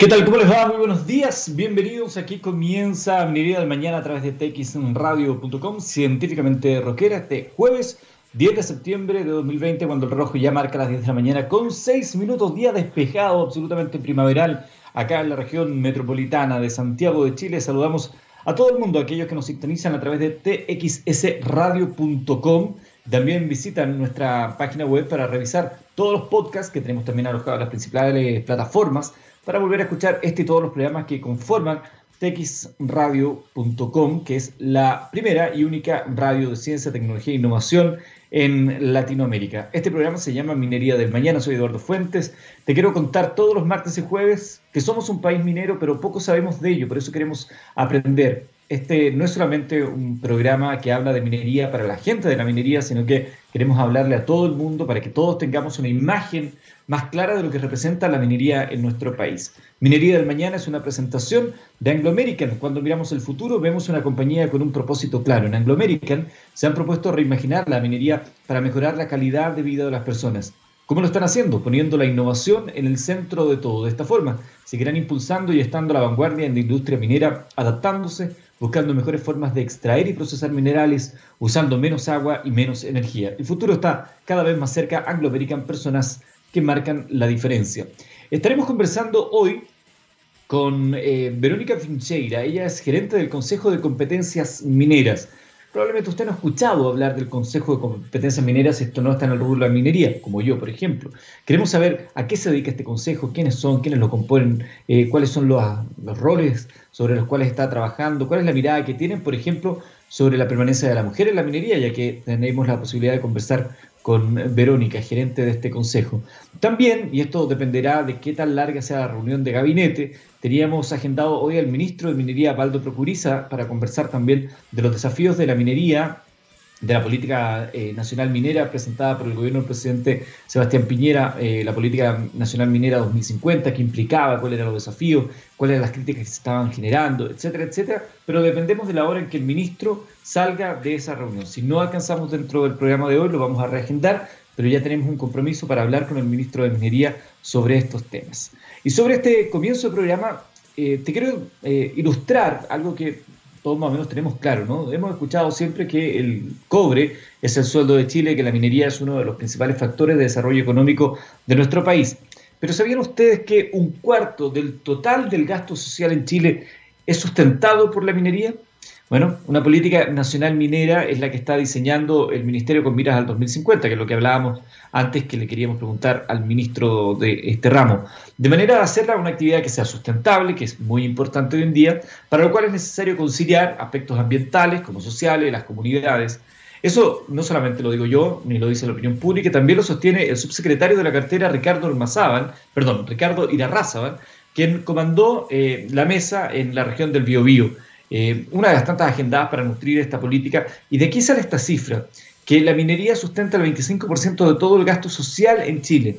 ¿Qué tal? ¿Cómo les va? Muy buenos días. Bienvenidos. Aquí comienza Minería del Mañana a través de txradio.com, científicamente rockera, este jueves 10 de septiembre de 2020, cuando el rojo ya marca las 10 de la mañana, con 6 minutos, día despejado, absolutamente primaveral, acá en la región metropolitana de Santiago de Chile. Saludamos a todo el mundo, a aquellos que nos sintonizan a través de txsradio.com. También visitan nuestra página web para revisar todos los podcasts que tenemos también alojados en las principales plataformas para volver a escuchar este y todos los programas que conforman txradio.com, que es la primera y única radio de ciencia, tecnología e innovación en Latinoamérica. Este programa se llama Minería del Mañana, soy Eduardo Fuentes. Te quiero contar todos los martes y jueves que somos un país minero, pero poco sabemos de ello, por eso queremos aprender. Este no es solamente un programa que habla de minería para la gente de la minería, sino que queremos hablarle a todo el mundo para que todos tengamos una imagen más clara de lo que representa la minería en nuestro país. Minería del Mañana es una presentación de Anglo American. Cuando miramos el futuro vemos una compañía con un propósito claro. En Anglo American se han propuesto reimaginar la minería para mejorar la calidad de vida de las personas. ¿Cómo lo están haciendo? Poniendo la innovación en el centro de todo. De esta forma, seguirán impulsando y estando a la vanguardia en la industria minera, adaptándose, buscando mejores formas de extraer y procesar minerales, usando menos agua y menos energía. El futuro está cada vez más cerca. Anglo American, personas que marcan la diferencia. Estaremos conversando hoy con eh, Verónica Fincheira. Ella es gerente del Consejo de Competencias Mineras. Probablemente usted no ha escuchado hablar del Consejo de Competencias Mineras esto no está en el rubro de la minería, como yo, por ejemplo. Queremos saber a qué se dedica este consejo, quiénes son, quiénes lo componen, eh, cuáles son los, los roles sobre los cuales está trabajando, cuál es la mirada que tienen, por ejemplo, sobre la permanencia de la mujer en la minería, ya que tenemos la posibilidad de conversar con Verónica, gerente de este consejo. También, y esto dependerá de qué tan larga sea la reunión de gabinete, teníamos agendado hoy al ministro de Minería, Baldo Procuriza, para conversar también de los desafíos de la minería de la política eh, nacional minera presentada por el gobierno del presidente Sebastián Piñera, eh, la política nacional minera 2050, que implicaba cuáles eran los desafíos, cuáles eran las críticas que se estaban generando, etcétera, etcétera, pero dependemos de la hora en que el ministro salga de esa reunión. Si no alcanzamos dentro del programa de hoy, lo vamos a reagendar, pero ya tenemos un compromiso para hablar con el ministro de Minería sobre estos temas. Y sobre este comienzo del programa, eh, te quiero ilustrar algo que todos más o menos tenemos claro, ¿no? Hemos escuchado siempre que el cobre es el sueldo de Chile, que la minería es uno de los principales factores de desarrollo económico de nuestro país. Pero ¿sabían ustedes que un cuarto del total del gasto social en Chile es sustentado por la minería? Bueno, una política nacional minera es la que está diseñando el Ministerio con miras al 2050, que es lo que hablábamos antes que le queríamos preguntar al ministro de este ramo. De manera de hacerla una actividad que sea sustentable, que es muy importante hoy en día, para lo cual es necesario conciliar aspectos ambientales como sociales, las comunidades. Eso no solamente lo digo yo, ni lo dice la opinión pública, también lo sostiene el subsecretario de la cartera Ricardo Ormazábal, perdón, Ricardo Irarrázaban, quien comandó eh, la mesa en la región del Biobío eh, una de las tantas agendadas para nutrir esta política. ¿Y de aquí sale esta cifra? Que la minería sustenta el 25% de todo el gasto social en Chile.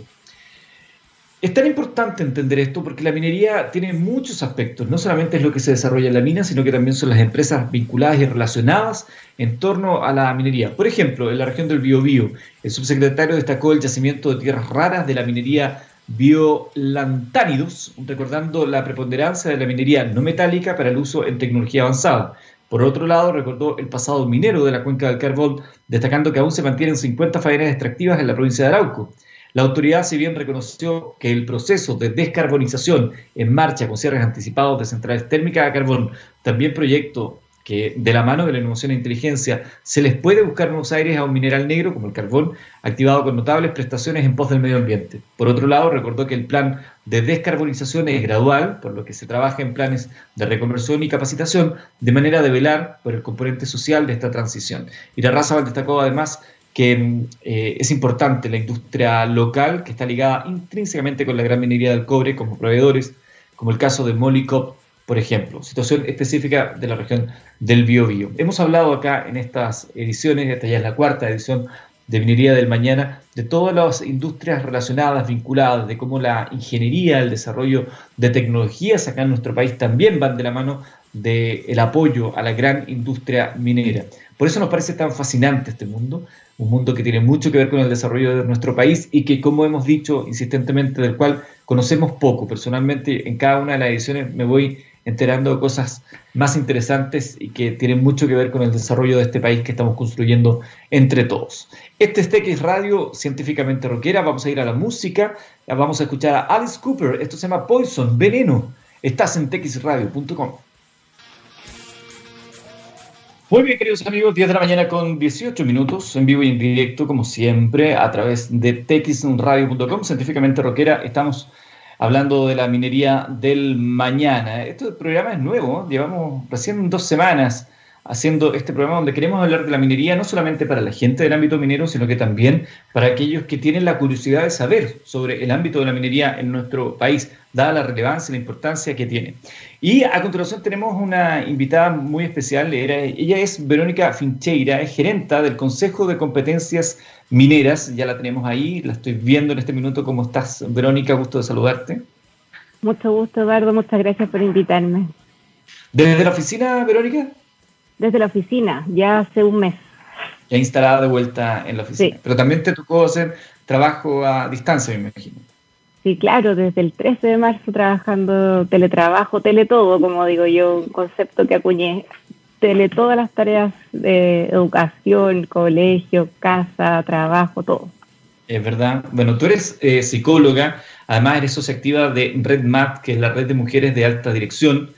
Es tan importante entender esto porque la minería tiene muchos aspectos. No solamente es lo que se desarrolla en la mina, sino que también son las empresas vinculadas y relacionadas en torno a la minería. Por ejemplo, en la región del Biobío, el subsecretario destacó el yacimiento de tierras raras de la minería biolantánidos, recordando la preponderancia de la minería no metálica para el uso en tecnología avanzada. Por otro lado, recordó el pasado minero de la cuenca del carbón, destacando que aún se mantienen 50 faenas extractivas en la provincia de Arauco. La autoridad, si bien reconoció que el proceso de descarbonización en marcha con cierres anticipados de centrales térmicas a carbón, también proyecto que de la mano de la innovación e inteligencia se les puede buscar nuevos aires a un mineral negro como el carbón, activado con notables prestaciones en pos del medio ambiente. Por otro lado, recordó que el plan de descarbonización es gradual, por lo que se trabaja en planes de reconversión y capacitación, de manera de velar por el componente social de esta transición. Y la raza destacó además que eh, es importante la industria local, que está ligada intrínsecamente con la gran minería del cobre como proveedores, como el caso de Molicop por ejemplo, situación específica de la región del Biobío. Hemos hablado acá en estas ediciones, esta ya es la cuarta edición de Minería del Mañana, de todas las industrias relacionadas, vinculadas, de cómo la ingeniería, el desarrollo de tecnologías acá en nuestro país también van de la mano del apoyo a la gran industria minera. Por eso nos parece tan fascinante este mundo, un mundo que tiene mucho que ver con el desarrollo de nuestro país y que, como hemos dicho insistentemente, del cual conocemos poco. Personalmente, en cada una de las ediciones me voy enterando cosas más interesantes y que tienen mucho que ver con el desarrollo de este país que estamos construyendo entre todos. Este es TX Radio Científicamente Rockera. Vamos a ir a la música. Vamos a escuchar a Alice Cooper. Esto se llama Poison, Veneno. Estás en txradio.com. Muy bien, queridos amigos, 10 de la mañana con 18 minutos, en vivo y en directo, como siempre, a través de txradio.com, científicamente rockera. Estamos hablando de la minería del mañana. Este programa es nuevo, llevamos recién dos semanas haciendo este programa donde queremos hablar de la minería no solamente para la gente del ámbito minero, sino que también para aquellos que tienen la curiosidad de saber sobre el ámbito de la minería en nuestro país, dada la relevancia y la importancia que tiene. Y a continuación tenemos una invitada muy especial, ella es Verónica Fincheira, es gerenta del Consejo de Competencias Mineras, ya la tenemos ahí, la estoy viendo en este minuto. ¿Cómo estás, Verónica? Gusto de saludarte. Mucho gusto, Eduardo, muchas gracias por invitarme. ¿Desde la oficina, Verónica? Desde la oficina, ya hace un mes. Ya instalada de vuelta en la oficina. Pero también te tocó hacer trabajo a distancia, me imagino. Sí, claro, desde el 13 de marzo trabajando teletrabajo, tele todo, como digo yo, un concepto que acuñé. Tele todas las tareas de educación, colegio, casa, trabajo, todo. Es verdad. Bueno, tú eres eh, psicóloga, además eres socia activa de RedMat, que es la red de mujeres de alta dirección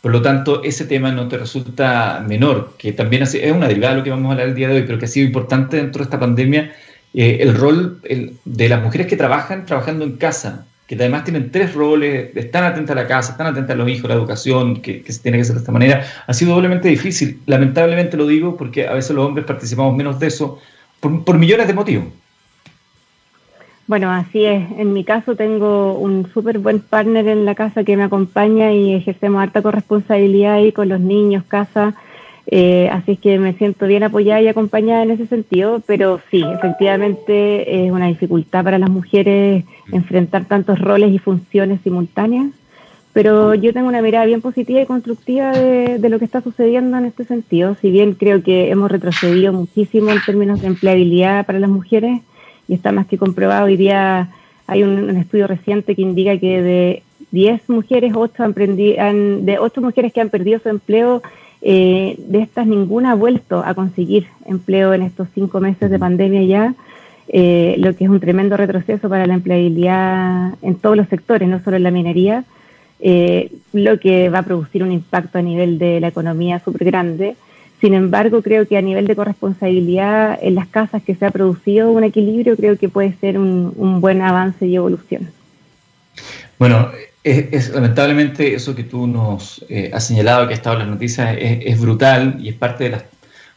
por lo tanto, ese tema no te resulta menor, que también es una derivada de lo que vamos a hablar el día de hoy, pero que ha sido importante dentro de esta pandemia, eh, el rol de las mujeres que trabajan trabajando en casa, que además tienen tres roles, están atentas a la casa, están atentas a los hijos, a la educación, que, se tiene que hacer de esta manera, ha sido doblemente difícil. Lamentablemente lo digo porque a veces los hombres participamos menos de eso por millones de motivos. Bueno, así es. En mi caso tengo un súper buen partner en la casa que me acompaña y ejercemos harta corresponsabilidad ahí con los niños, casa. Eh, así es que me siento bien apoyada y acompañada en ese sentido, pero sí, efectivamente es una dificultad para las mujeres enfrentar tantos roles y funciones simultáneas, pero yo tengo una mirada bien positiva y constructiva de, de lo que está sucediendo en este sentido, si bien creo que hemos retrocedido muchísimo en términos de empleabilidad para las mujeres, y está más que comprobado. Hoy día hay un, estudio reciente que indica que de 10 mujeres, 8 han, han, de 8 mujeres que han perdido su empleo, eh, de estas ninguna ha vuelto a conseguir empleo en estos 5 meses de pandemia ya, eh, lo que es un tremendo retroceso para la empleabilidad en todos los sectores, no solo en la minería, eh, lo que va a producir un impacto a nivel de la economía súper grande. Sin embargo, creo que a nivel de corresponsabilidad en las casas que se ha producido un equilibrio, creo que puede ser un, buen avance y evolución. Bueno, es, lamentablemente eso que tú nos eh, has señalado, que ha estado en las noticias, es, brutal y es parte de las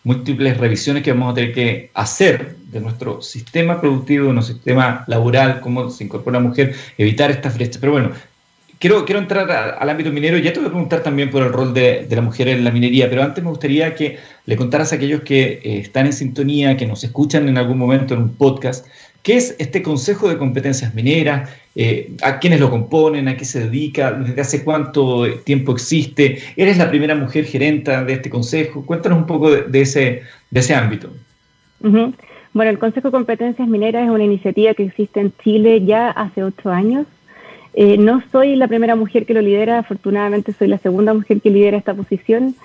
múltiples revisiones que vamos a tener que hacer de nuestro sistema productivo, de nuestro sistema laboral, cómo se incorpora la mujer, evitar estas brechas. Pero bueno, Quiero, quiero entrar al ámbito minero, ya te voy a preguntar también por el rol de, la mujer en la minería, pero antes me gustaría que le contaras a aquellos que eh, están en sintonía, que nos escuchan en algún momento en un podcast, ¿qué es este Consejo de Competencias Mineras? Eh, ¿A quiénes lo componen? ¿A qué se dedica? ¿Desde hace cuánto tiempo existe? ¿Eres la primera mujer gerenta de este consejo? Cuéntanos un poco de, ese, de ese ámbito. Bueno, el Consejo de Competencias Mineras es una iniciativa que existe en Chile ya hace ocho años eh, no soy la primera mujer que lo lidera, afortunadamente soy la segunda mujer que lidera esta posición.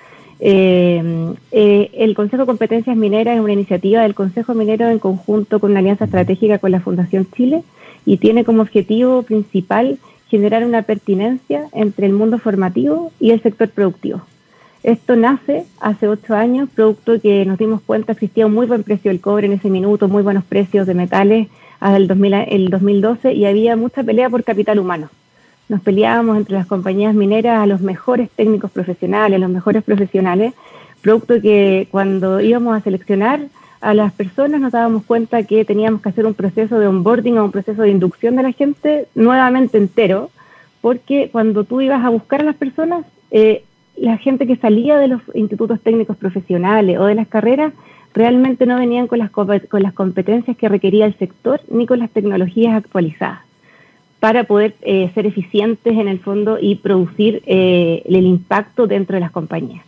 Eh, eh, el Consejo de Competencias Mineras es una iniciativa del Consejo Minero en conjunto con una alianza estratégica con la Fundación Chile y tiene como objetivo principal generar una pertinencia entre el mundo formativo y el sector productivo. Esto nace hace ocho años, producto que nos dimos cuenta existía un muy buen precio del cobre en ese minuto, muy buenos precios de metales hasta el, 2012 y había mucha pelea por capital humano. Nos peleábamos entre las compañías mineras a los mejores técnicos profesionales, los mejores profesionales, producto que cuando íbamos a seleccionar a las personas nos dábamos cuenta que teníamos que hacer un proceso de onboarding o un proceso de inducción de la gente nuevamente entero, porque cuando tú ibas a buscar a las personas, eh, la gente que salía de los institutos técnicos profesionales o de las carreras realmente no venían con las, con las competencias que requería el sector ni con las tecnologías actualizadas para poder eh, ser eficientes en el fondo y producir eh, el impacto dentro de las compañías.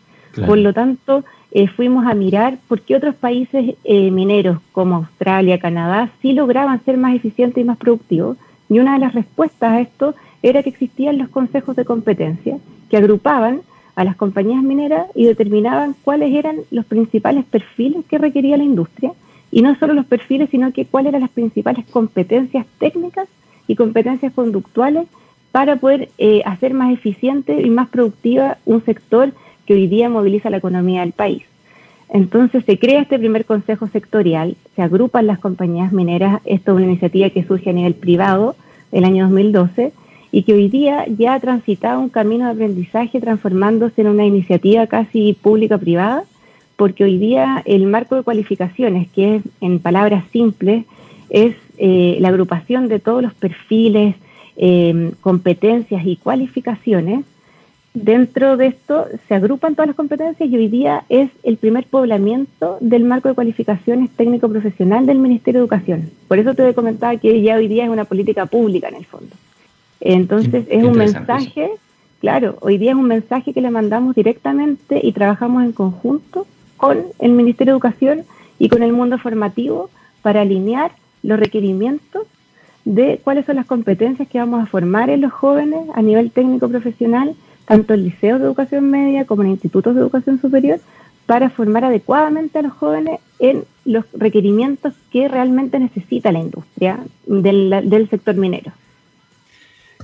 Por lo tanto, eh, fuimos a mirar por qué otros países mineros como Australia, Canadá, sí lograban ser más eficientes y más productivos. Y una de las respuestas a esto era que existían los consejos de competencia que agrupaban a las compañías mineras y determinaban cuáles eran los principales perfiles que requería la industria. Y no solo los perfiles, sino que cuáles eran las principales competencias técnicas y competencias conductuales para poder eh, hacer más eficiente y más productiva un sector que hoy día moviliza la economía del país. Entonces se crea este primer consejo sectorial, se agrupan las compañías mineras, esto es una iniciativa que surge a nivel privado el año 2012 y que hoy día ya ha transitado un camino de aprendizaje transformándose en una iniciativa casi pública-privada, porque hoy día el marco de cualificaciones, que es en palabras simples, es eh, la agrupación de todos los perfiles, eh, competencias y cualificaciones. Dentro de esto se agrupan todas las competencias y hoy día es el primer poblamiento del marco de cualificaciones técnico-profesional del Ministerio de Educación. Por eso te comentaba que ya hoy día es una política pública en el fondo. Entonces es un mensaje, claro, hoy día es un mensaje que le mandamos directamente y trabajamos en conjunto con el Ministerio de Educación y con el mundo formativo para alinear los requerimientos de cuáles son las competencias que vamos a formar en los jóvenes a nivel técnico profesional, tanto en liceos de educación media como en institutos de educación superior, para formar adecuadamente a los jóvenes en los requerimientos que realmente necesita la industria del, sector minero.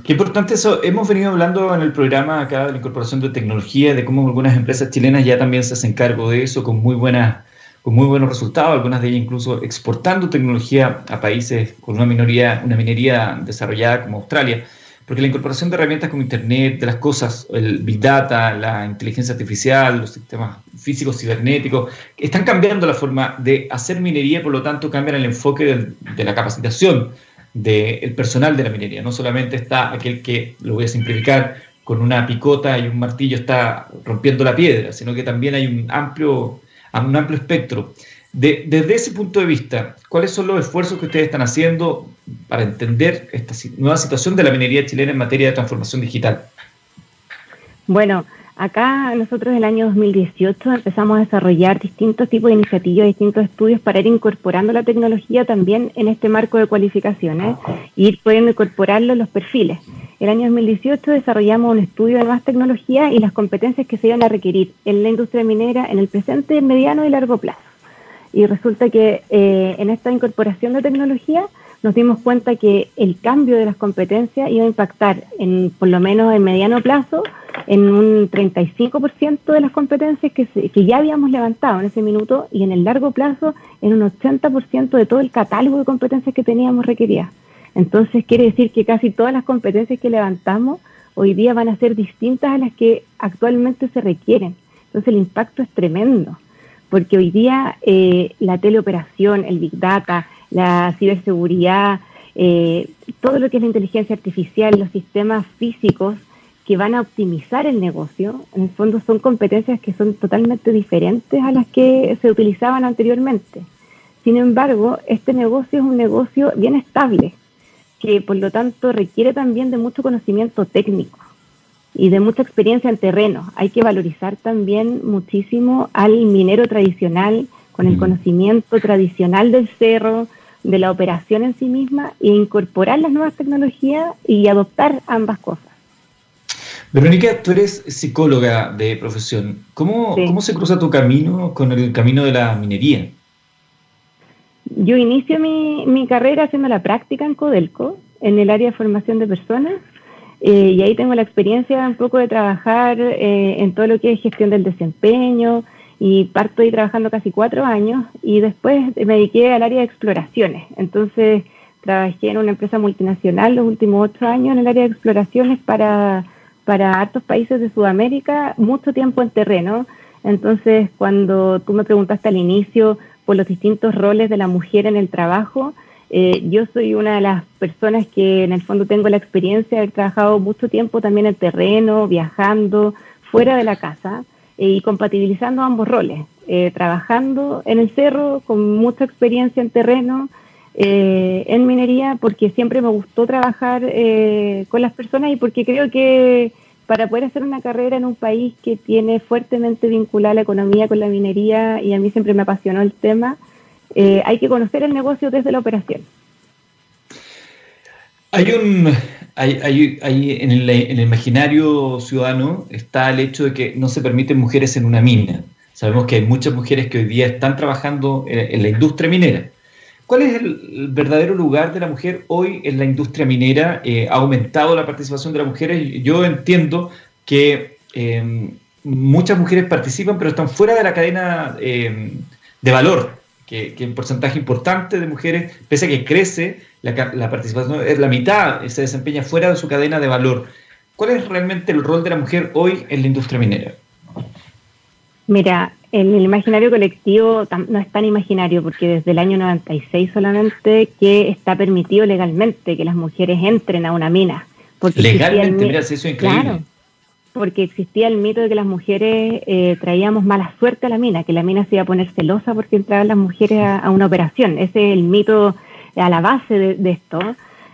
Qué importante eso. Hemos venido hablando en el programa acá de la incorporación de tecnología, de cómo algunas empresas chilenas ya también se hacen cargo de eso con muy buenas con muy buenos resultados, algunas de ellas incluso exportando tecnología a países con una minoría, una minería desarrollada como Australia, porque la incorporación de herramientas como Internet, de las cosas, el Big Data, la inteligencia artificial, los sistemas físicos cibernéticos, están cambiando la forma de hacer minería, por lo tanto cambian el enfoque de la capacitación del personal de la minería. No solamente está aquel que, lo voy a simplificar, con una picota y un martillo está rompiendo la piedra, sino que también hay un amplio un amplio espectro. desde ese punto de vista, ¿cuáles son los esfuerzos que ustedes están haciendo para entender esta nueva situación de la minería chilena en materia de transformación digital? Bueno, acá nosotros el año 2018 empezamos a desarrollar distintos tipos de iniciativas, distintos estudios para ir incorporando la tecnología también en este marco de cualificaciones y ir pudiendo incorporarlo en los perfiles. El año 2018 desarrollamos un estudio de nuevas tecnologías y las competencias que se iban a requerir en la industria minera en el presente, mediano y largo plazo. Y resulta que eh, en esta incorporación de tecnología nos dimos cuenta que el cambio de las competencias iba a impactar, en, por lo menos en mediano plazo, en un 35% de las competencias que, que ya habíamos levantado en ese minuto y en el largo plazo en un 80% de todo el catálogo de competencias que teníamos requeridas. Entonces quiere decir que casi todas las competencias que levantamos hoy día van a ser distintas a las que actualmente se requieren. Entonces el impacto es tremendo, porque hoy día eh, la teleoperación, el big data, la ciberseguridad, eh, todo lo que es la inteligencia artificial, los sistemas físicos que van a optimizar el negocio, en el fondo son competencias que son totalmente diferentes a las que se utilizaban anteriormente. Sin embargo, este negocio es un negocio bien estable, que por lo tanto requiere también de mucho conocimiento técnico y de mucha experiencia en terreno. Hay que valorizar también muchísimo al minero tradicional con el conocimiento tradicional del cerro, de la operación en sí misma e incorporar las nuevas tecnologías y adoptar ambas cosas. Verónica, tú eres psicóloga de profesión. ¿Cómo, ¿Cómo se cruza tu camino con el camino de la minería? Yo inicio mi, carrera haciendo la práctica en Codelco, en el área de formación de personas, eh, y ahí tengo la experiencia un poco de trabajar eh, en todo lo que es gestión del desempeño, y parto ahí trabajando casi cuatro años, y después me dediqué al área de exploraciones. Entonces trabajé en una empresa multinacional los últimos ocho años en el área de exploraciones para, para hartos países de Sudamérica, mucho tiempo en terreno. Entonces, cuando tú me preguntaste al inicio, por los distintos roles de la mujer en el trabajo. Eh, yo soy una de las personas que en el fondo tengo la experiencia de haber trabajado mucho tiempo también en terreno, viajando, fuera de la casa y compatibilizando ambos roles. eh, trabajando en el cerro, con mucha experiencia en terreno, eh, en minería, porque siempre me gustó trabajar con las personas y porque creo que para poder hacer una carrera en un país que tiene fuertemente vinculada la economía con la minería, y a mí siempre me apasionó el tema, hay que conocer el negocio desde la operación. Hay un, hay, hay, en, el, imaginario ciudadano está el hecho de que no se permiten mujeres en una mina. Sabemos que hay muchas mujeres que hoy día están trabajando en, la industria minera. ¿Cuál es el, verdadero lugar de la mujer hoy en la industria minera? Eh, ¿Ha aumentado la participación de las mujeres? Yo entiendo que eh, muchas mujeres participan, pero están fuera de la cadena eh, de valor que, un porcentaje importante de mujeres, pese a que crece, la, participación es la mitad, se desempeña fuera de su cadena de valor. ¿Cuál es realmente el rol de la mujer hoy en la industria minera? Mira, en el imaginario colectivo no es tan imaginario porque desde el año 96 solamente que está permitido legalmente que las mujeres entren a una mina. legalmente, mira, eso es increíble porque existía el mito de que las mujeres eh, traíamos mala suerte a la mina, que la mina se iba a poner celosa porque entraban las mujeres a, una operación. Ese es el mito a la base de, esto.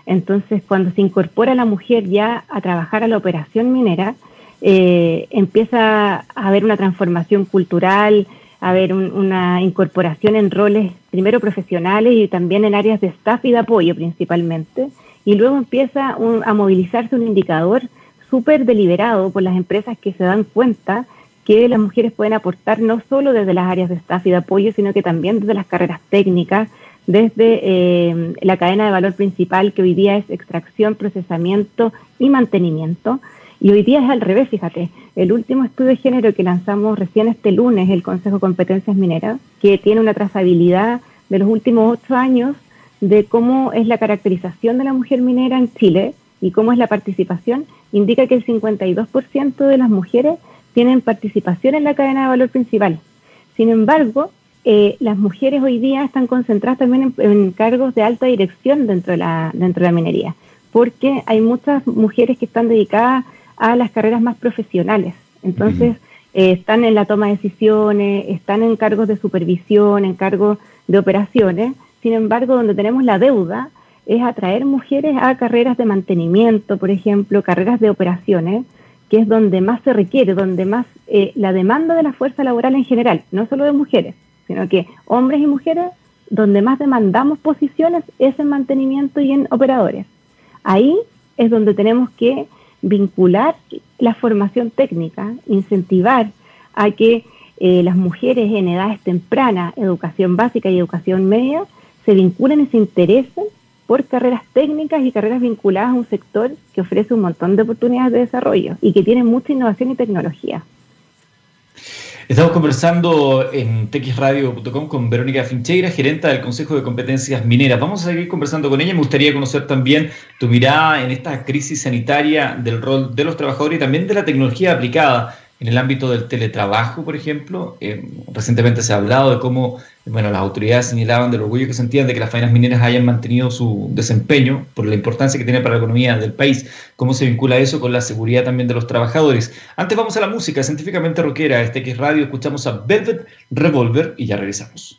Entonces, cuando se incorpora la mujer ya a trabajar a la operación minera, eh, empieza a haber una transformación cultural, a haber una incorporación en roles, primero profesionales y también en áreas de staff y de apoyo principalmente. Y luego empieza a movilizarse un indicador súper deliberado por las empresas que se dan cuenta que las mujeres pueden aportar no solo desde las áreas de staff y de apoyo, sino que también desde las carreras técnicas, desde eh, la cadena de valor principal que hoy día es extracción, procesamiento y mantenimiento. Y hoy día es al revés, fíjate. El último estudio de género que lanzamos recién este lunes, el Consejo de Competencias Mineras, que tiene una trazabilidad de los últimos ocho años de cómo es la caracterización de la mujer minera en Chile, y cómo es la participación, indica que el 52% de las mujeres tienen participación en la cadena de valor principal. Sin embargo, eh, las mujeres hoy día están concentradas también en, cargos de alta dirección dentro de, la, dentro de la minería, porque hay muchas mujeres que están dedicadas a las carreras más profesionales. Entonces, eh, están en la toma de decisiones, están en cargos de supervisión, en cargos de operaciones. Sin embargo, donde tenemos la deuda es atraer mujeres a carreras de mantenimiento, por ejemplo, carreras de operaciones, que es donde más se requiere, donde más eh, la demanda de la fuerza laboral en general, no solo de mujeres, sino que hombres y mujeres, donde más demandamos posiciones es en mantenimiento y en operadores. Ahí es donde tenemos que vincular la formación técnica, incentivar a que eh, las mujeres en edades tempranas, educación básica y educación media, se vinculen y se interesen por carreras técnicas y carreras vinculadas a un sector que ofrece un montón de oportunidades de desarrollo y que tiene mucha innovación y tecnología. Estamos conversando en texradio.com con Verónica Fincheira, gerenta del Consejo de Competencias Mineras. Vamos a seguir conversando con ella. Me gustaría conocer también tu mirada en esta crisis sanitaria del rol de los trabajadores y también de la tecnología aplicada en el ámbito del teletrabajo, por ejemplo, eh, recientemente se ha hablado de cómo bueno, las autoridades señalaban del orgullo que sentían de que las faenas mineras hayan mantenido su desempeño por la importancia que tiene para la economía del país. ¿Cómo se vincula eso con la seguridad también de los trabajadores? Antes vamos a la música científicamente rockera. Este X Radio escuchamos a Velvet Revolver y ya regresamos.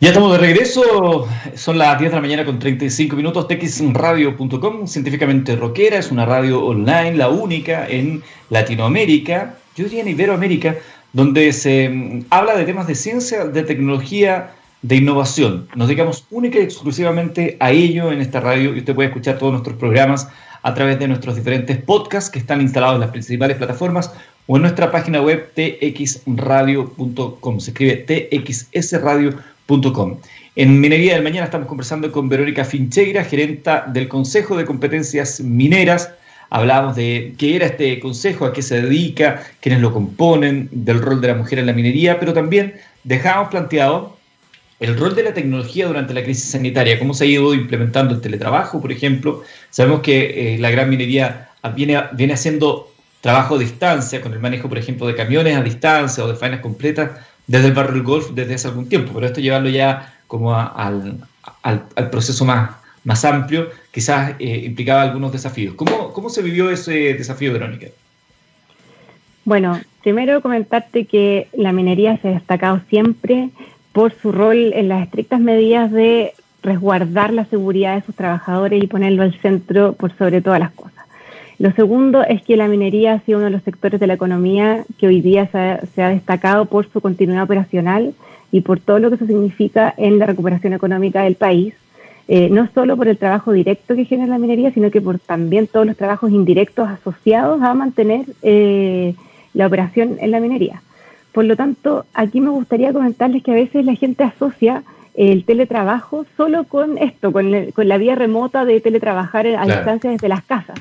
Ya estamos de regreso, son las 10 de la mañana con 35 minutos, texradio.com, científicamente rockera, es una radio online, la única en Latinoamérica yo diría en Iberoamérica, donde se mm, habla de temas de ciencia, de tecnología, de innovación. Nos dedicamos única y exclusivamente a ello en esta radio y usted puede escuchar todos nuestros programas a través de nuestros diferentes podcasts que están instalados en las principales plataformas o en nuestra página web txradio.com. Se escribe txsradio.com. En Minería del Mañana estamos conversando con Verónica Fincheira, gerenta del Consejo de Competencias Mineras hablábamos de qué era este consejo, a qué se dedica, quiénes lo componen, del rol de la mujer en la minería, pero también dejábamos planteado el rol de la tecnología durante la crisis sanitaria, cómo se ha ido implementando el teletrabajo, por ejemplo. Sabemos que eh, la gran minería viene, viene haciendo trabajo a distancia, con el manejo, por ejemplo, de camiones a distancia o de faenas completas desde el barrio del golf desde hace algún tiempo, pero esto llevarlo ya como al, al proceso más, más amplio, quizás eh, implicaba algunos desafíos. ¿Cómo, ¿Cómo se vivió ese desafío, Verónica? Bueno, primero comentarte que la minería se ha destacado siempre por su rol en las estrictas medidas de resguardar la seguridad de sus trabajadores y ponerlo al centro por sobre todas las cosas. Lo segundo es que la minería ha sido uno de los sectores de la economía que hoy día se ha, destacado por su continuidad operacional y por todo lo que eso significa en la recuperación económica del país, eh, no solo por el trabajo directo que genera la minería, sino que por también todos los trabajos indirectos asociados a mantener eh, la operación en la minería. Por lo tanto, aquí me gustaría comentarles que a veces la gente asocia el teletrabajo solo con esto, con, la vía remota de teletrabajar a distancia desde las casas.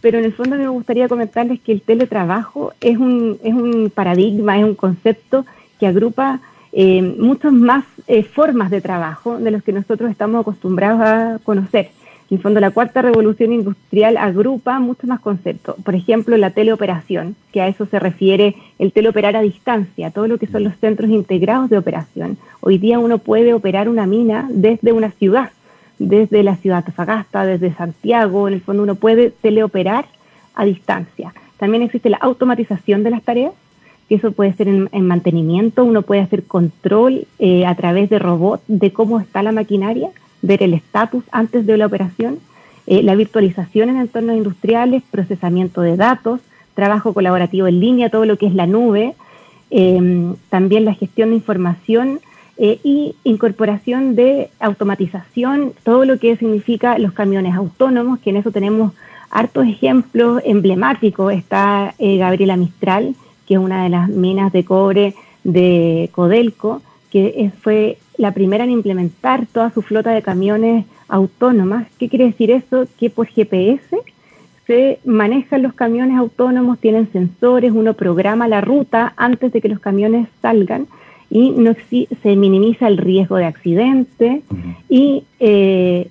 Pero en el fondo me gustaría comentarles que el teletrabajo es un, es un paradigma, es un concepto que agrupa eh, muchas más eh, formas de trabajo de los que nosotros estamos acostumbrados a conocer. En el fondo, la cuarta revolución industrial agrupa muchos más conceptos. Por ejemplo, la teleoperación, que a eso se refiere el teleoperar a distancia, todo lo que son los centros integrados de operación. Hoy día uno puede operar una mina desde una ciudad, desde la ciudad de Fagasta, desde Santiago. En el fondo, uno puede teleoperar a distancia. También existe la automatización de las tareas, que eso puede ser en, mantenimiento, uno puede hacer control eh, a través de robots de cómo está la maquinaria ver el estatus antes de la operación, eh, la virtualización en entornos industriales, procesamiento de datos, trabajo colaborativo en línea, todo lo que es la nube, em, también la gestión de información eh, y incorporación de automatización, todo lo que significa los camiones autónomos, que en eso tenemos hartos ejemplos emblemáticos. Está eh, Gabriela Mistral, que es una de las minas de cobre de Codelco, que fue la primera en implementar toda su flota de camiones autónomas. ¿Qué quiere decir eso? Que por GPS se manejan los camiones autónomos, tienen sensores, uno programa la ruta antes de que los camiones salgan y no se minimiza el riesgo de accidente y eh,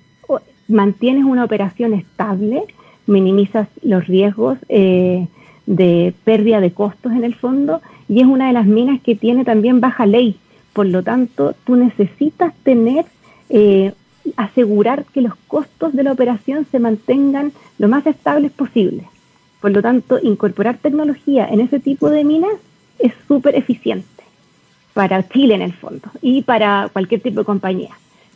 mantienes una operación estable, minimizas los riesgos eh, de pérdida de costos en el fondo y es una de las minas que tiene también baja ley por lo tanto, tú necesitas tener, eh, asegurar que los costos de la operación se mantengan lo más estables posible. Por lo tanto, incorporar tecnología en ese tipo de minas es súper eficiente para Chile en el fondo y para cualquier tipo de compañía.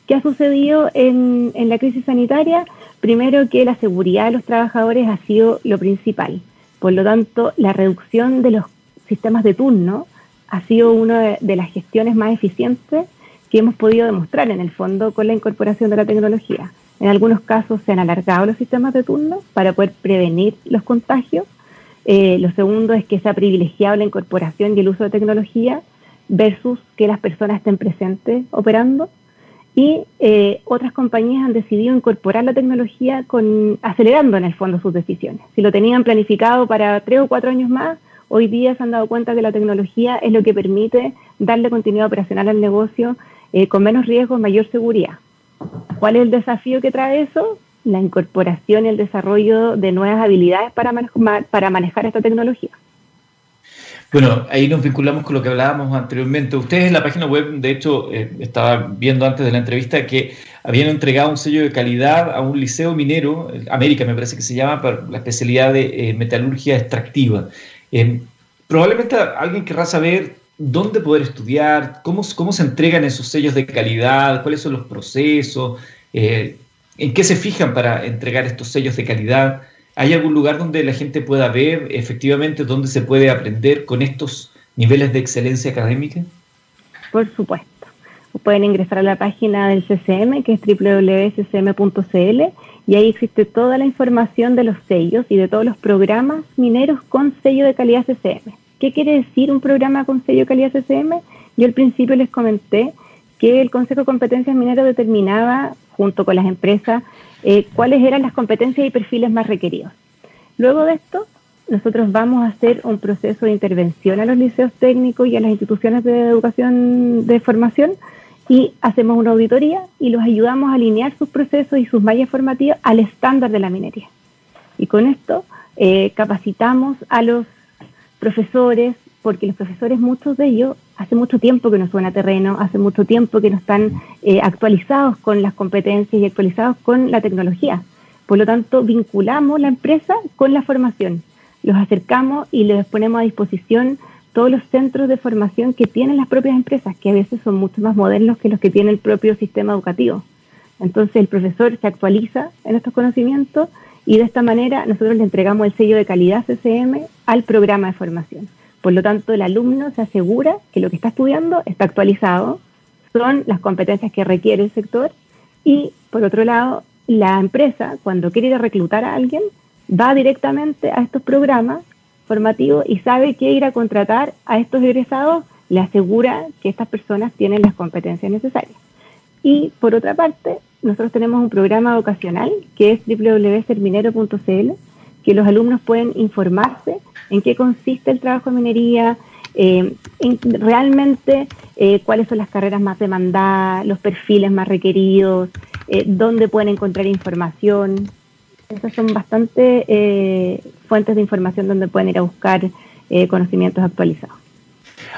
¿Qué ha sucedido en, en la crisis sanitaria? Primero que la seguridad de los trabajadores ha sido lo principal. Por lo tanto, la reducción de los sistemas de turno ha sido una de, las gestiones más eficientes que hemos podido demostrar en el fondo con la incorporación de la tecnología. En algunos casos se han alargado los sistemas de turno para poder prevenir los contagios. Eh, lo segundo es que se ha privilegiado la incorporación y el uso de tecnología versus que las personas estén presentes operando. Y eh, otras compañías han decidido incorporar la tecnología con, acelerando en el fondo sus decisiones. Si lo tenían planificado para tres o cuatro años más, hoy día se han dado cuenta que la tecnología es lo que permite darle continuidad operacional al negocio eh, con menos riesgo, mayor seguridad. ¿Cuál es el desafío que trae eso? La incorporación y el desarrollo de nuevas habilidades para manejar esta tecnología. Bueno, ahí nos vinculamos con lo que hablábamos anteriormente. Ustedes en la página web, de hecho, eh, estaba viendo antes de la entrevista que habían entregado un sello de calidad a un liceo minero, América me parece que se llama, para la especialidad de eh, metalurgia extractiva. Eh, probablemente alguien querrá saber dónde poder estudiar, cómo, cómo se entregan esos sellos de calidad, cuáles son los procesos, eh, en qué se fijan para entregar estos sellos de calidad. ¿Hay algún lugar donde la gente pueda ver efectivamente dónde se puede aprender con estos niveles de excelencia académica? Por supuesto. Pueden ingresar a la página del CCM, que es www.ccm.cl, y ahí existe toda la información de los sellos y de todos los programas mineros con sello de calidad CCM. ¿Qué quiere decir un programa con sello de calidad CCM? Yo al principio les comenté que el Consejo de Competencias Mineras determinaba, junto con las empresas, eh, cuáles eran las competencias y perfiles más requeridos. Luego de esto, nosotros vamos a hacer un proceso de intervención a los liceos técnicos y a las instituciones de educación de formación y hacemos una auditoría y los ayudamos a alinear sus procesos y sus mallas formativas al estándar de la minería. Y con esto eh, capacitamos a los profesores, porque los profesores, muchos de ellos, hace mucho tiempo que no suben a terreno, hace mucho tiempo que no están eh, actualizados con las competencias y actualizados con la tecnología. Por lo tanto, vinculamos la empresa con la formación. los acercamos y les ponemos a disposición todos los centros de formación que tienen las propias empresas, que a veces son mucho más modernos que los que tiene el propio sistema educativo. Entonces el profesor se actualiza en estos conocimientos y de esta manera nosotros le entregamos el sello de calidad CCM al programa de formación. Por lo tanto, el alumno se asegura que lo que está estudiando está actualizado, son las competencias que requiere el sector y, por otro lado, la empresa, cuando quiere ir a reclutar a alguien, va directamente a estos programas formativos y sabe que ir a contratar a estos egresados le asegura que estas personas tienen las competencias necesarias. Y por otra parte, nosotros tenemos un programa vocacional que es www.serminero.cl, que los alumnos pueden informarse en qué consiste el trabajo de minería, eh, realmente eh, cuáles son las carreras más demandadas, los perfiles más requeridos, eh, dónde pueden encontrar información. Esas son bastantes fuentes de información donde pueden ir a buscar conocimientos actualizados.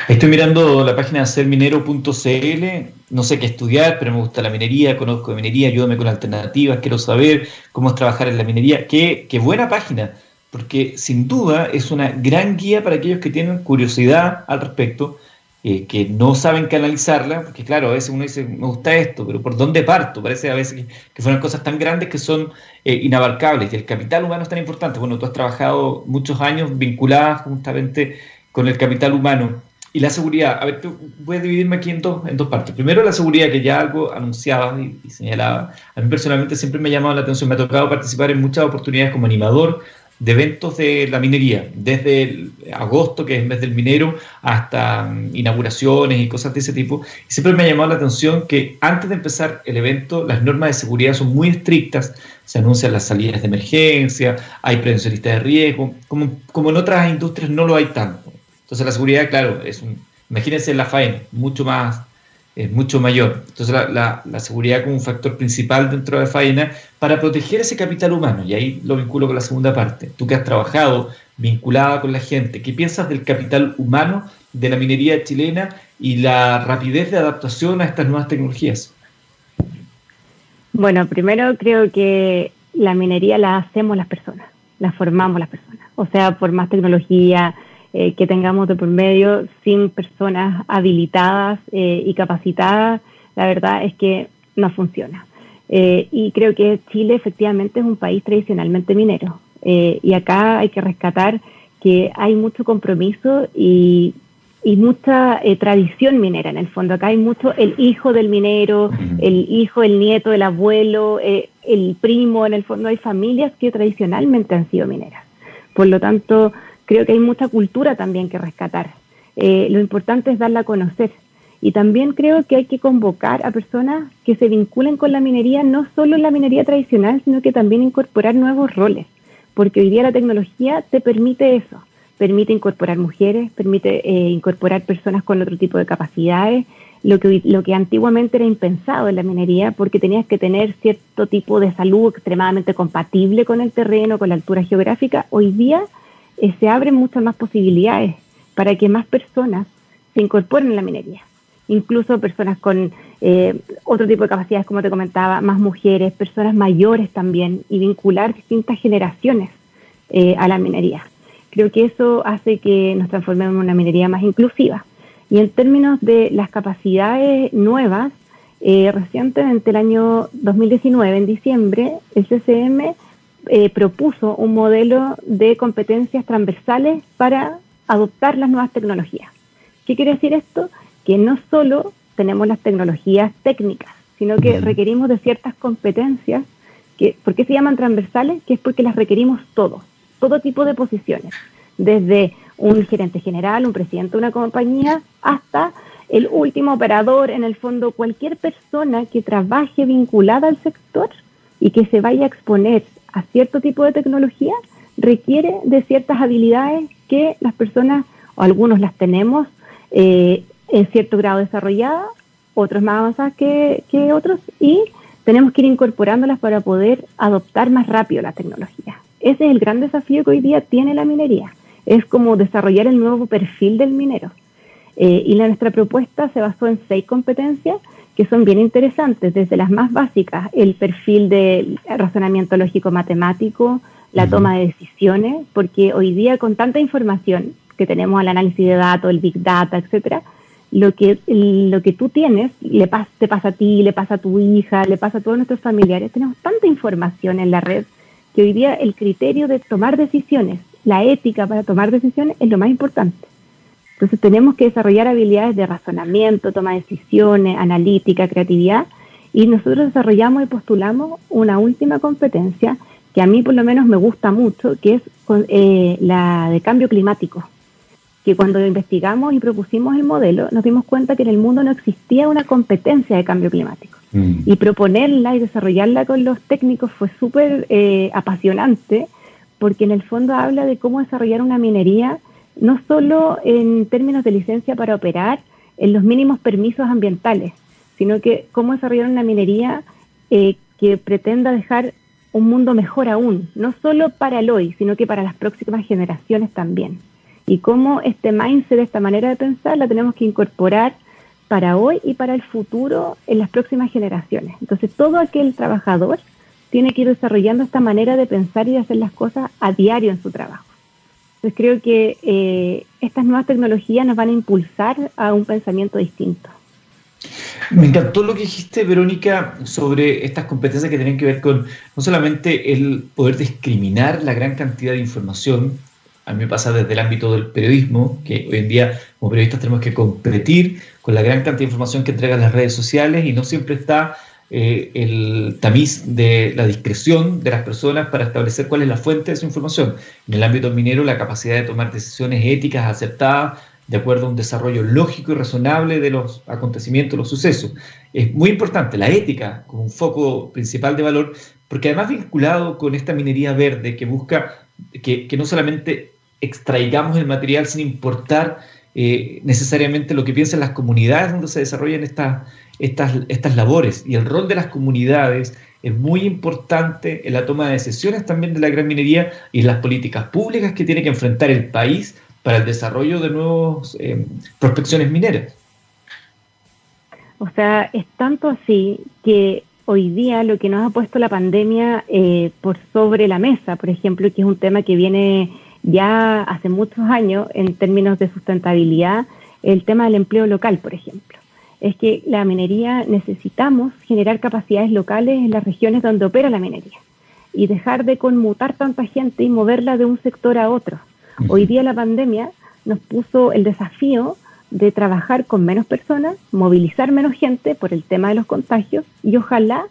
Estoy mirando la página serminero.cl, no sé qué estudiar, pero me gusta la minería, conozco de minería, ayúdame con alternativas, quiero saber cómo es trabajar en la minería. Qué, buena página porque sin duda es una gran guía para aquellos que tienen curiosidad al respecto, eh, que no saben canalizarla, porque claro, a veces uno dice, me gusta esto, pero ¿por dónde parto? Parece a veces que, fueron cosas tan grandes que son eh, inabarcables, y el capital humano es tan importante. Bueno, tú has trabajado muchos años vinculadas justamente con el capital humano. Y la seguridad, a ver, voy a dividirme aquí en dos, en dos partes. Primero, la seguridad, que ya algo anunciaba y, señalaba. A mí personalmente siempre me ha llamado la atención, me ha tocado participar en muchas oportunidades como animador de eventos de la minería, desde agosto, que es el mes del minero, hasta mm, inauguraciones y cosas de ese tipo. Siempre me ha llamado la atención que antes de empezar el evento, las normas de seguridad son muy estrictas, se anuncian las salidas de emergencia, hay prevencionistas de riesgo, como, como en otras industrias no lo hay tanto. Entonces la seguridad, claro, es un, imagínense la faena, mucho más es mucho mayor. Entonces la, seguridad como un factor principal dentro de la faena para proteger ese capital humano, y ahí lo vinculo con la segunda parte. Tú que has trabajado vinculada con la gente, ¿qué piensas del capital humano de la minería chilena y la rapidez de adaptación a estas nuevas tecnologías? Bueno, primero creo que la minería la hacemos las personas, la formamos las personas. O sea, por más tecnología, eh, que tengamos de por medio sin personas habilitadas eh, y capacitadas, la verdad es que no funciona. Eh, y creo que Chile efectivamente es un país tradicionalmente minero. y acá hay que rescatar que hay mucho compromiso y, y mucha tradición minera en el fondo. Acá hay mucho el hijo del minero, el hijo, el nieto, el abuelo, el primo. En el fondo hay familias que tradicionalmente han sido mineras. Por lo tanto, creo que hay mucha cultura también que rescatar. Eh, lo importante es darla a conocer. Y también creo que hay que convocar a personas que se vinculen con la minería, no solo en la minería tradicional, sino que también incorporar nuevos roles, porque hoy día la tecnología te permite eso, permite incorporar mujeres, permite eh, incorporar personas con otro tipo de capacidades, lo que, lo que antiguamente era impensado en la minería, porque tenías que tener cierto tipo de salud extremadamente compatible con el terreno, con la altura geográfica, hoy día eh, se abren muchas más posibilidades para que más personas se incorporen en la minería. Incluso personas con eh, otro tipo de capacidades, como te comentaba, más mujeres, personas mayores también, y vincular distintas generaciones eh, a la minería. Creo que eso hace que nos transformemos en una minería más inclusiva. Y en términos de las capacidades nuevas, recientemente el año 2019, en diciembre, el CCM eh, propuso un modelo de competencias transversales para adoptar las nuevas tecnologías. ¿Qué quiere decir esto? Que no solo tenemos las tecnologías técnicas, sino que requerimos de ciertas competencias. Que, ¿Por qué se llaman transversales? Que es porque las requerimos todos, todo tipo de posiciones, desde un gerente general, un presidente de una compañía, hasta el último operador, en el fondo, cualquier persona que trabaje vinculada al sector y que se vaya a exponer a cierto tipo de tecnología requiere de ciertas habilidades que las personas, o algunos las tenemos eh, en cierto grado desarrolladas, otros más avanzadas que, que otros, y tenemos que ir incorporándolas para poder adoptar más rápido la tecnología. Ese es el gran desafío que hoy día tiene la minería. Es como desarrollar el nuevo perfil del minero. Eh, y la, nuestra propuesta se basó en seis competencias que son bien interesantes, desde las más básicas, el perfil de razonamiento lógico matemático, la toma de decisiones, porque hoy día con tanta información que tenemos al análisis de datos, el big data, etcétera, lo que, lo que tú tienes le te pasa a ti, le pasa a tu hija, le pasa a todos nuestros familiares. Tenemos tanta información en la red que hoy día el criterio de tomar decisiones, la ética para tomar decisiones es lo más importante. Entonces tenemos que desarrollar habilidades de razonamiento, toma de decisiones, analítica, creatividad, y nosotros desarrollamos y postulamos una última competencia que a mí por lo menos me gusta mucho, que es eh, la de cambio climático que cuando investigamos y propusimos el modelo, nos dimos cuenta que en el mundo no existía una competencia de cambio climático. Mm. Y proponerla y desarrollarla con los técnicos fue súper eh, apasionante, porque en el fondo habla de cómo desarrollar una minería, no solo en términos de licencia para operar, en los mínimos permisos ambientales, sino que cómo desarrollar una minería eh, que pretenda dejar un mundo mejor aún, no solo para el hoy, sino que para las próximas generaciones también y cómo este mindset, esta manera de pensar, la tenemos que incorporar para hoy y para el futuro en las próximas generaciones. Entonces, todo aquel trabajador tiene que ir desarrollando esta manera de pensar y de hacer las cosas a diario en su trabajo. Entonces, creo que eh, estas nuevas tecnologías nos van a impulsar a un pensamiento distinto. Me encantó lo que dijiste, Verónica, sobre estas competencias que tienen que ver con no solamente el poder discriminar la gran cantidad de información a mí me pasa desde el ámbito del periodismo, que hoy en día como periodistas tenemos que competir con la gran cantidad de información que entregan las redes sociales y no siempre está eh, el tamiz de la discreción de las personas para establecer cuál es la fuente de esa información. En el ámbito minero, la capacidad de tomar decisiones éticas aceptadas de acuerdo a un desarrollo lógico y razonable de los acontecimientos, los sucesos. Es muy importante la ética como un foco principal de valor, porque además vinculado con esta minería verde que busca que, que no solamente extraigamos el material sin importar eh, necesariamente lo que piensan las comunidades donde se desarrollan estas, estas, estas labores. Y el rol de las comunidades es muy importante en la toma de decisiones también de la gran minería y en las políticas públicas que tiene que enfrentar el país para el desarrollo de nuevas eh, prospecciones mineras. O sea, es tanto así que hoy día lo que nos ha puesto la pandemia eh, por sobre la mesa, por ejemplo, que es un tema que viene ya hace muchos años en términos de sustentabilidad el tema del empleo local, por ejemplo. Es que la minería necesitamos generar capacidades locales en las regiones donde opera la minería y dejar de conmutar tanta gente y moverla de un sector a otro. Hoy día la pandemia nos puso el desafío de trabajar con menos personas, movilizar menos gente por el tema de los contagios y ojalá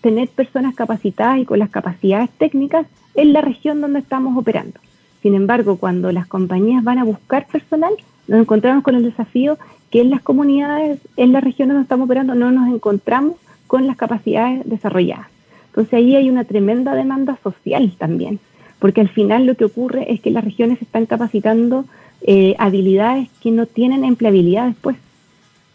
tener personas capacitadas y con las capacidades técnicas en la región donde estamos operando. Sin embargo, cuando las compañías van a buscar personal, nos encontramos con el desafío que en las comunidades, en las regiones donde estamos operando, no nos encontramos con las capacidades desarrolladas. Entonces ahí hay una tremenda demanda social también, porque al final lo que ocurre es que las regiones están capacitando eh, habilidades que no tienen empleabilidad después.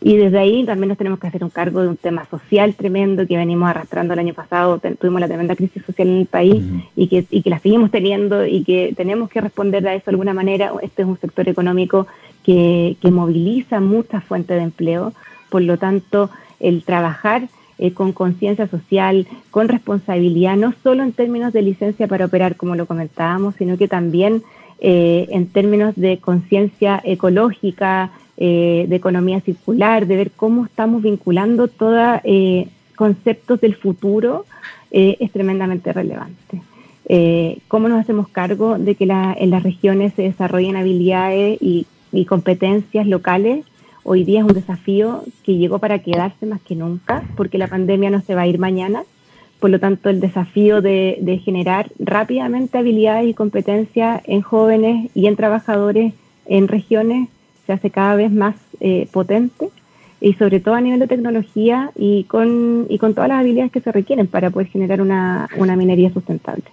Y desde ahí también nos tenemos que hacer un cargo de un tema social tremendo que venimos arrastrando el año pasado. tuvimos la tremenda crisis social en el país y, que, y que la seguimos teniendo y que tenemos que responder a eso de alguna manera. Este es un sector económico que, moviliza muchas fuentes de empleo. Por lo tanto, el trabajar eh, con conciencia social, con responsabilidad, no solo en términos de licencia para operar, como lo comentábamos, sino que también eh, en términos de conciencia ecológica, eh, de economía circular, de ver cómo estamos vinculando todos conceptos del futuro, es tremendamente relevante. cómo nos hacemos cargo de que en las regiones se desarrollen habilidades y, competencias locales hoy día es un desafío que llegó para quedarse más que nunca, porque la pandemia no se va a ir mañana. Por lo tanto, el desafío de, generar rápidamente habilidades y competencias en jóvenes y en trabajadores en regiones se hace cada vez más eh, potente y sobre todo a nivel de tecnología y con, y con todas las habilidades que se requieren para poder generar una, minería sustentable.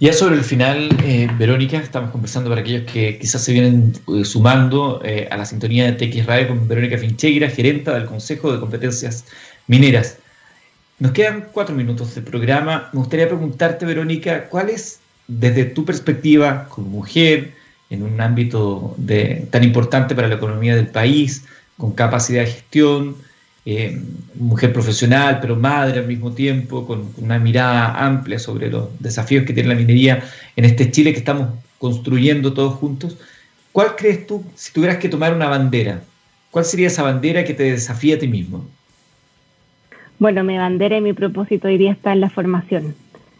Ya sobre el final, eh, Verónica, estamos conversando para aquellos que quizás se vienen eh, sumando a la sintonía de TX Radio con Verónica Fincheira, gerenta del Consejo de Competencias Mineras. Nos quedan cuatro minutos de programa. Me gustaría preguntarte, Verónica, ¿cuál es, desde tu perspectiva como mujer, en un ámbito de, tan importante para la economía del país, con capacidad de gestión, eh, mujer profesional, pero madre al mismo tiempo, con una mirada amplia sobre los desafíos que tiene la minería en este Chile que estamos construyendo todos juntos. ¿Cuál crees tú, si tuvieras que tomar una bandera, cuál sería esa bandera que te desafía a ti mismo? Bueno, mi bandera y mi propósito hoy día está en la formación,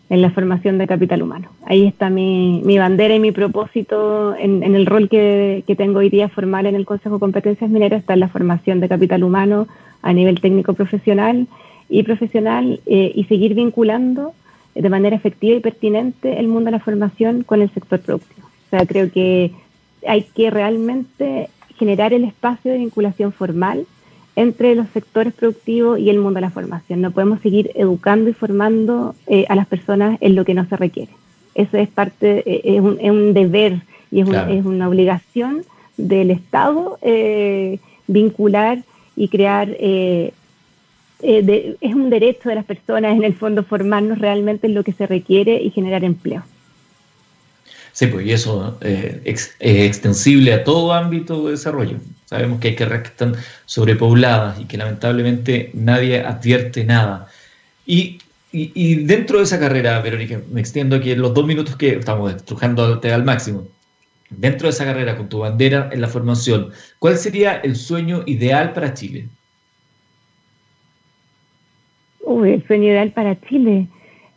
en la formación de capital humano. Ahí está mi, bandera y mi propósito en, el rol que, tengo hoy día formal en el Consejo de Competencias Mineras, está en la formación de capital humano a nivel técnico profesional y profesional eh, y seguir vinculando de manera efectiva y pertinente el mundo de la formación con el sector productivo. O sea, creo que hay que realmente generar el espacio de vinculación formal entre los sectores productivos y el mundo de la formación. No podemos seguir educando y formando eh, a las personas en lo que no se requiere. Eso es parte, eh, es, un, deber y es, una obligación del Estado eh, vincular y crear, es un derecho de las personas en el fondo formarnos realmente en lo que se requiere y generar empleo. Sí, pues y eso es extensible a todo ámbito de desarrollo. Sabemos que hay carreras que están sobrepobladas y que lamentablemente nadie advierte nada. Y, dentro de esa carrera, Verónica, me extiendo aquí en los dos minutos que estamos estrujando al máximo. Dentro de esa carrera, con tu bandera en la formación, ¿cuál sería el sueño ideal para Chile? Uy, el sueño ideal para Chile.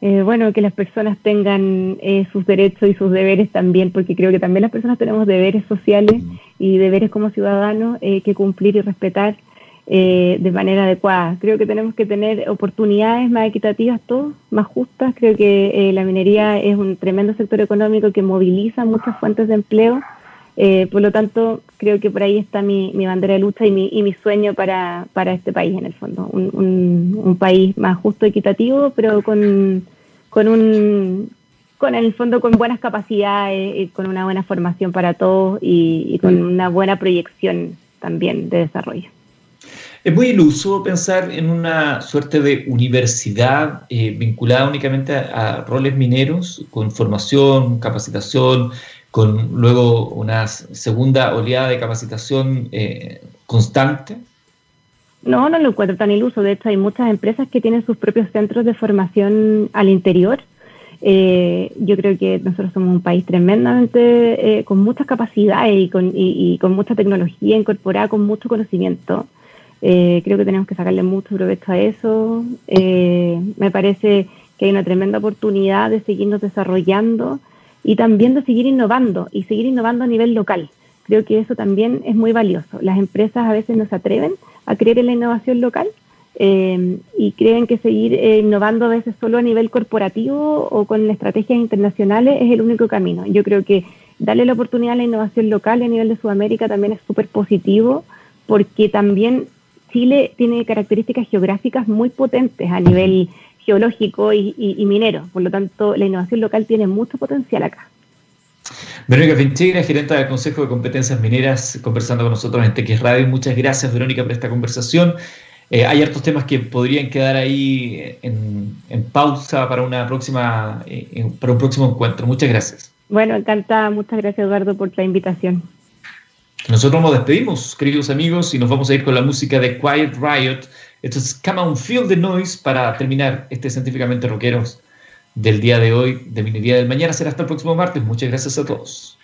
Eh, bueno, que las personas tengan eh, sus derechos y sus deberes también, porque creo que también las personas tenemos deberes sociales y deberes como ciudadanos eh, que cumplir y respetar de manera adecuada. Creo que tenemos que tener oportunidades más equitativas, todos, más justas. Creo que la minería es un tremendo sector económico que moviliza muchas fuentes de empleo. por lo tanto, creo que por ahí está mi, bandera de lucha y mi, y mi sueño para, para, este país, en el fondo. Un, un país más justo, equitativo, pero con con un con el fondo con buenas capacidades, con una buena formación para todos y, con una buena proyección también de desarrollo. Es muy iluso pensar en una suerte de universidad eh, vinculada únicamente a, roles mineros, con formación, capacitación, con luego una segunda oleada de capacitación eh, constante. No, no lo encuentro tan iluso. De hecho, hay muchas empresas que tienen sus propios centros de formación al interior. Eh, yo creo que nosotros somos un país tremendamente eh, con muchas capacidades y con, y, con, mucha tecnología incorporada, con mucho conocimiento. Eh, creo que tenemos que sacarle mucho provecho a eso. me parece que hay una tremenda oportunidad de seguirnos desarrollando y también de seguir innovando y seguir innovando a nivel local. Creo que eso también es muy valioso. Las empresas a veces no se atreven a creer en la innovación local eh, y creen que seguir eh, innovando a veces solo a nivel corporativo o con estrategias internacionales es el único camino. Yo creo que darle la oportunidad a la innovación local a nivel de Sudamérica también es súper positivo porque también Chile tiene características geográficas muy potentes a nivel geológico y minero. Por lo tanto, la innovación local tiene mucho potencial acá. Verónica Finchegra, gerente del Consejo de Competencias Mineras, conversando con nosotros en TX Radio. Muchas gracias, Verónica, por esta conversación. Eh, hay hartos temas que podrían quedar ahí en, pausa para, una próxima, eh, para un próximo encuentro. Muchas gracias. Bueno, encantada. Muchas gracias, Eduardo, por la invitación. Nosotros nos despedimos, queridos amigos, y nos vamos a ir con la música de Quiet Riot. Esto es Come On Feel the Noise para terminar este Científicamente Rockeros del día de hoy, de Minería del Mañana. Será hasta el próximo martes. Muchas gracias a todos.